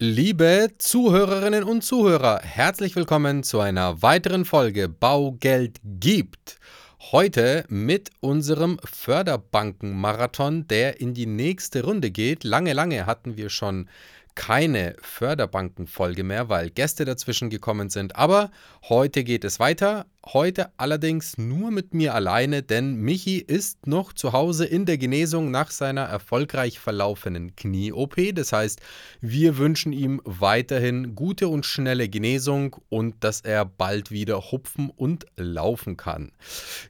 Liebe Zuhörerinnen und Zuhörer, herzlich willkommen zu einer weiteren Folge Baugeld gibt. Heute mit unserem Förderbankenmarathon, der in die nächste Runde geht. Lange, lange hatten wir schon keine Förderbankenfolge mehr, weil Gäste dazwischen gekommen sind. Aber heute geht es weiter Heute allerdings nur mit mir alleine, denn Michi ist noch zu Hause in der Genesung nach seiner erfolgreich verlaufenen Knie-OP. Das heißt, wir wünschen ihm weiterhin gute und schnelle Genesung und dass er bald wieder hupfen und laufen kann.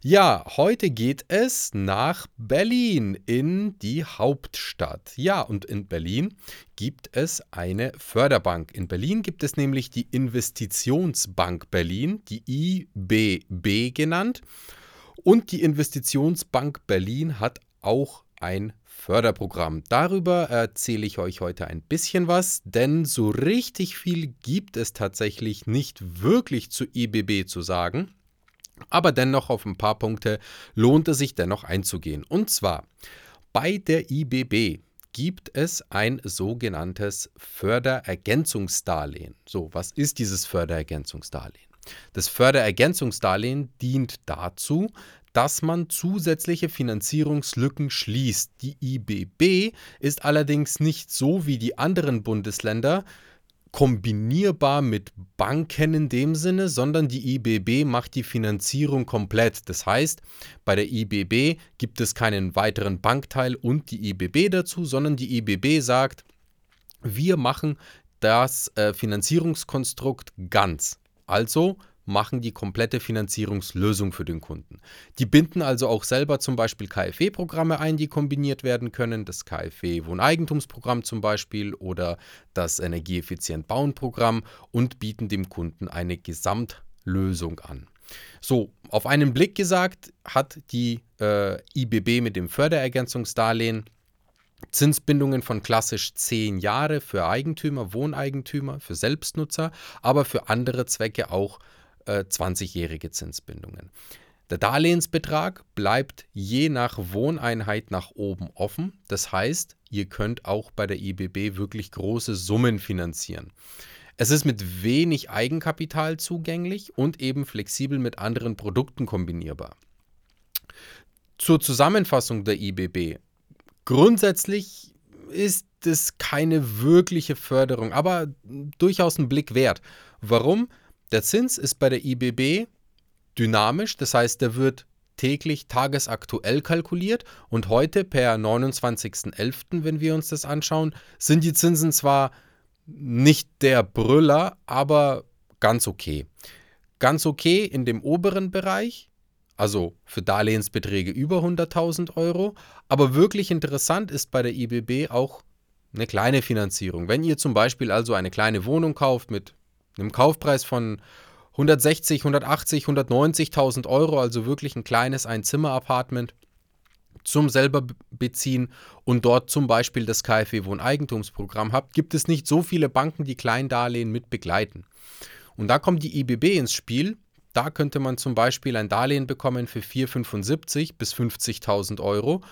Ja, heute geht es nach Berlin in die Hauptstadt. Ja, und in Berlin gibt es eine Förderbank. In Berlin gibt es nämlich die Investitionsbank Berlin, die IB. IBB genannt. Und die Investitionsbank Berlin hat auch ein Förderprogramm. Darüber erzähle ich euch heute ein bisschen was, denn so richtig viel gibt es tatsächlich nicht wirklich zu IBB zu sagen. Aber dennoch auf ein paar Punkte lohnt es sich dennoch einzugehen. Und zwar bei der IBB gibt es ein sogenanntes Förderergänzungsdarlehen. So, was ist dieses Förderergänzungsdarlehen? Das Förderergänzungsdarlehen dient dazu, dass man zusätzliche Finanzierungslücken schließt. Die IBB ist allerdings nicht so wie die anderen Bundesländer kombinierbar mit Banken in dem Sinne, sondern die IBB macht die Finanzierung komplett. Das heißt, bei der IBB gibt es keinen weiteren Bankteil und die IBB dazu, sondern die IBB sagt, wir machen das äh, Finanzierungskonstrukt ganz. Also machen die komplette Finanzierungslösung für den Kunden. Die binden also auch selber zum Beispiel KfW-Programme ein, die kombiniert werden können, das KfW-Wohneigentumsprogramm zum Beispiel oder das Energieeffizient Bauen-Programm und bieten dem Kunden eine Gesamtlösung an. So, auf einen Blick gesagt hat die äh, IBB mit dem Förderergänzungsdarlehen Zinsbindungen von klassisch 10 Jahre für Eigentümer, Wohneigentümer, für Selbstnutzer, aber für andere Zwecke auch äh, 20-jährige Zinsbindungen. Der Darlehensbetrag bleibt je nach Wohneinheit nach oben offen. Das heißt, ihr könnt auch bei der IBB wirklich große Summen finanzieren. Es ist mit wenig Eigenkapital zugänglich und eben flexibel mit anderen Produkten kombinierbar. Zur Zusammenfassung der IBB. Grundsätzlich ist es keine wirkliche Förderung, aber durchaus ein Blick wert. Warum? Der Zins ist bei der IBB dynamisch, das heißt, der wird täglich tagesaktuell kalkuliert und heute per 29.11., wenn wir uns das anschauen, sind die Zinsen zwar nicht der Brüller, aber ganz okay. Ganz okay in dem oberen Bereich, also für Darlehensbeträge über 100.000 Euro. Aber wirklich interessant ist bei der IBB auch eine kleine Finanzierung. Wenn ihr zum Beispiel also eine kleine Wohnung kauft mit einem Kaufpreis von 160, 180, 190.000 Euro, also wirklich ein kleines Einzimmer-Apartment zum selber beziehen und dort zum Beispiel das KfW Wohneigentumsprogramm habt, gibt es nicht so viele Banken, die Kleindarlehen mit begleiten. Und da kommt die IBB ins Spiel da könnte man zum Beispiel ein Darlehen bekommen für 4,75 bis 50.000 Euro.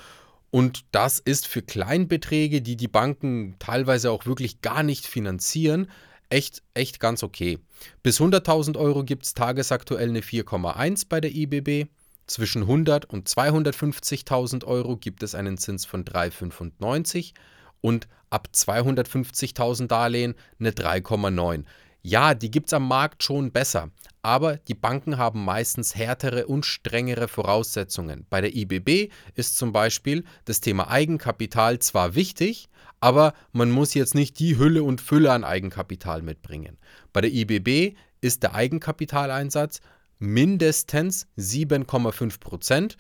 Und das ist für Kleinbeträge, die die Banken teilweise auch wirklich gar nicht finanzieren, echt, echt ganz okay. Bis 100.000 Euro gibt es tagesaktuell eine 4,1 bei der IBB. Zwischen 100 und 250.000 Euro gibt es einen Zins von 3,95 und ab 250.000 Darlehen eine 3,9. Ja, die gibt es am Markt schon besser, aber die Banken haben meistens härtere und strengere Voraussetzungen. Bei der IBB ist zum Beispiel das Thema Eigenkapital zwar wichtig, aber man muss jetzt nicht die Hülle und Fülle an Eigenkapital mitbringen. Bei der IBB ist der Eigenkapitaleinsatz mindestens 7,5 Prozent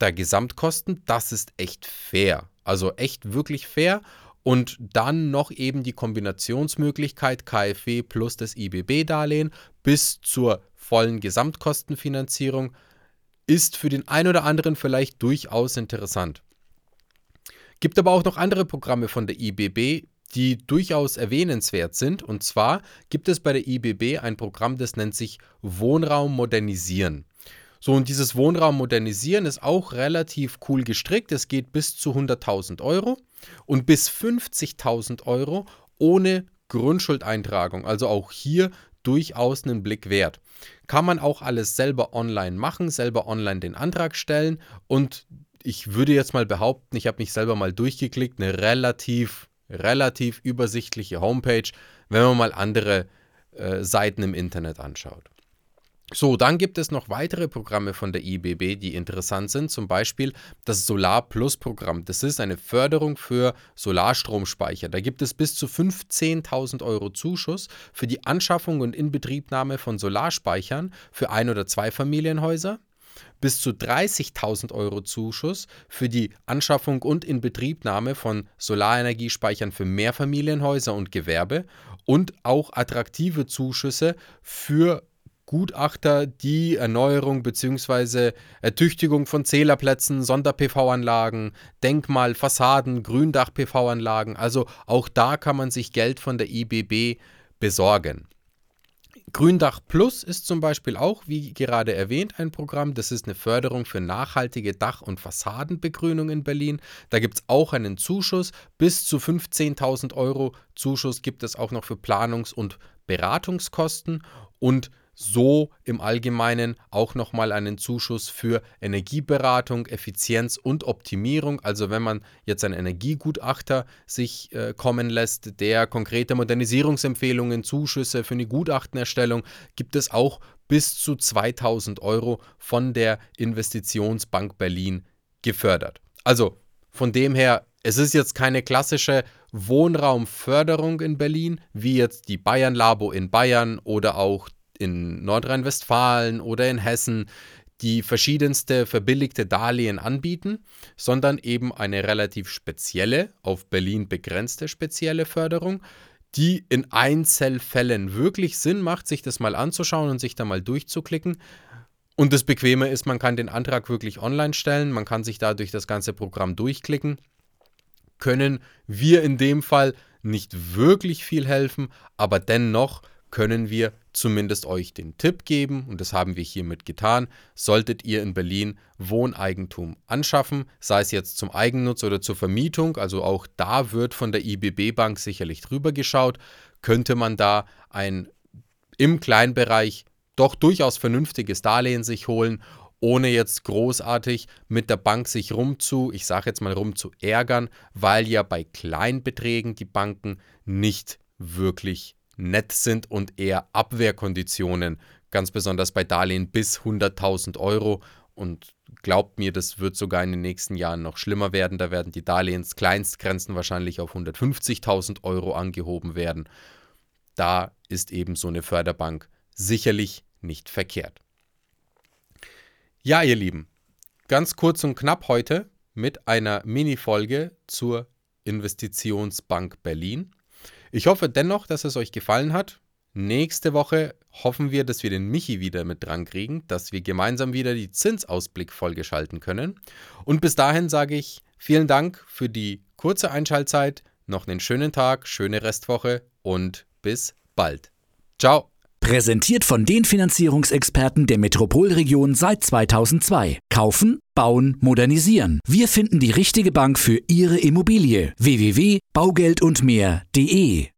der Gesamtkosten. Das ist echt fair. Also echt wirklich fair und dann noch eben die Kombinationsmöglichkeit KfW plus das IBB-Darlehen bis zur vollen Gesamtkostenfinanzierung ist für den einen oder anderen vielleicht durchaus interessant. Gibt aber auch noch andere Programme von der IBB, die durchaus erwähnenswert sind. Und zwar gibt es bei der IBB ein Programm, das nennt sich Wohnraum modernisieren. So, und dieses Wohnraum modernisieren ist auch relativ cool gestrickt. Es geht bis zu 100.000 Euro und bis 50.000 Euro ohne Grundschuldeintragung. Also auch hier durchaus einen Blick wert. Kann man auch alles selber online machen, selber online den Antrag stellen und ich würde jetzt mal behaupten, ich habe mich selber mal durchgeklickt, eine relativ, relativ übersichtliche Homepage, wenn man mal andere äh, Seiten im Internet anschaut. So, dann gibt es noch weitere Programme von der IBB, die interessant sind. Zum Beispiel das Solar Plus Programm. Das ist eine Förderung für Solarstromspeicher. Da gibt es bis zu 15.000 Euro Zuschuss für die Anschaffung und Inbetriebnahme von Solarspeichern für Ein- oder Zweifamilienhäuser. Bis zu 30.000 Euro Zuschuss für die Anschaffung und Inbetriebnahme von Solarenergiespeichern für Mehrfamilienhäuser und Gewerbe und auch attraktive Zuschüsse für Gutachter die Erneuerung bzw. Ertüchtigung von Zählerplätzen, Sonder-PV-Anlagen, Denkmal, Fassaden, Gründach-PV-Anlagen. Also auch da kann man sich Geld von der IBB besorgen. Gründach Plus ist zum Beispiel auch, wie gerade erwähnt, ein Programm. Das ist eine Förderung für nachhaltige Dach- und Fassadenbegrünung in Berlin. Da gibt es auch einen Zuschuss. Bis zu 15.000 Euro Zuschuss gibt es auch noch für Planungs- und Beratungskosten. Und so im Allgemeinen auch nochmal einen Zuschuss für Energieberatung, Effizienz und Optimierung. Also wenn man jetzt einen Energiegutachter sich äh, kommen lässt, der konkrete Modernisierungsempfehlungen, Zuschüsse für eine Gutachtenerstellung, gibt es auch bis zu 2000 Euro von der Investitionsbank Berlin gefördert. Also von dem her, es ist jetzt keine klassische Wohnraumförderung in Berlin, wie jetzt die Bayern Labo in Bayern oder auch in Nordrhein-Westfalen oder in Hessen, die verschiedenste verbilligte Darlehen anbieten, sondern eben eine relativ spezielle, auf Berlin begrenzte spezielle Förderung, die in Einzelfällen wirklich Sinn macht, sich das mal anzuschauen und sich da mal durchzuklicken. Und das Bequeme ist, man kann den Antrag wirklich online stellen, man kann sich da durch das ganze Programm durchklicken. Können wir in dem Fall nicht wirklich viel helfen, aber dennoch können wir zumindest euch den Tipp geben, und das haben wir hiermit getan, solltet ihr in Berlin Wohneigentum anschaffen, sei es jetzt zum Eigennutz oder zur Vermietung, also auch da wird von der IBB Bank sicherlich drüber geschaut, könnte man da ein im Kleinbereich doch durchaus vernünftiges Darlehen sich holen, ohne jetzt großartig mit der Bank sich rumzu, ich sage jetzt mal rum zu ärgern, weil ja bei Kleinbeträgen die Banken nicht wirklich nett sind und eher Abwehrkonditionen, ganz besonders bei Darlehen bis 100.000 Euro. Und glaubt mir, das wird sogar in den nächsten Jahren noch schlimmer werden. Da werden die Darlehenskleinstgrenzen wahrscheinlich auf 150.000 Euro angehoben werden. Da ist eben so eine Förderbank sicherlich nicht verkehrt. Ja, ihr Lieben, ganz kurz und knapp heute mit einer Mini-Folge zur Investitionsbank Berlin. Ich hoffe dennoch, dass es euch gefallen hat. Nächste Woche hoffen wir, dass wir den Michi wieder mit dran kriegen, dass wir gemeinsam wieder die Zinsausblick-Folge schalten können. Und bis dahin sage ich vielen Dank für die kurze Einschaltzeit. Noch einen schönen Tag, schöne Restwoche und bis bald. Ciao. Präsentiert von den Finanzierungsexperten der Metropolregion seit 2002. Kaufen, bauen, modernisieren. Wir finden die richtige Bank für Ihre Immobilie. www.baugeldundmehr.de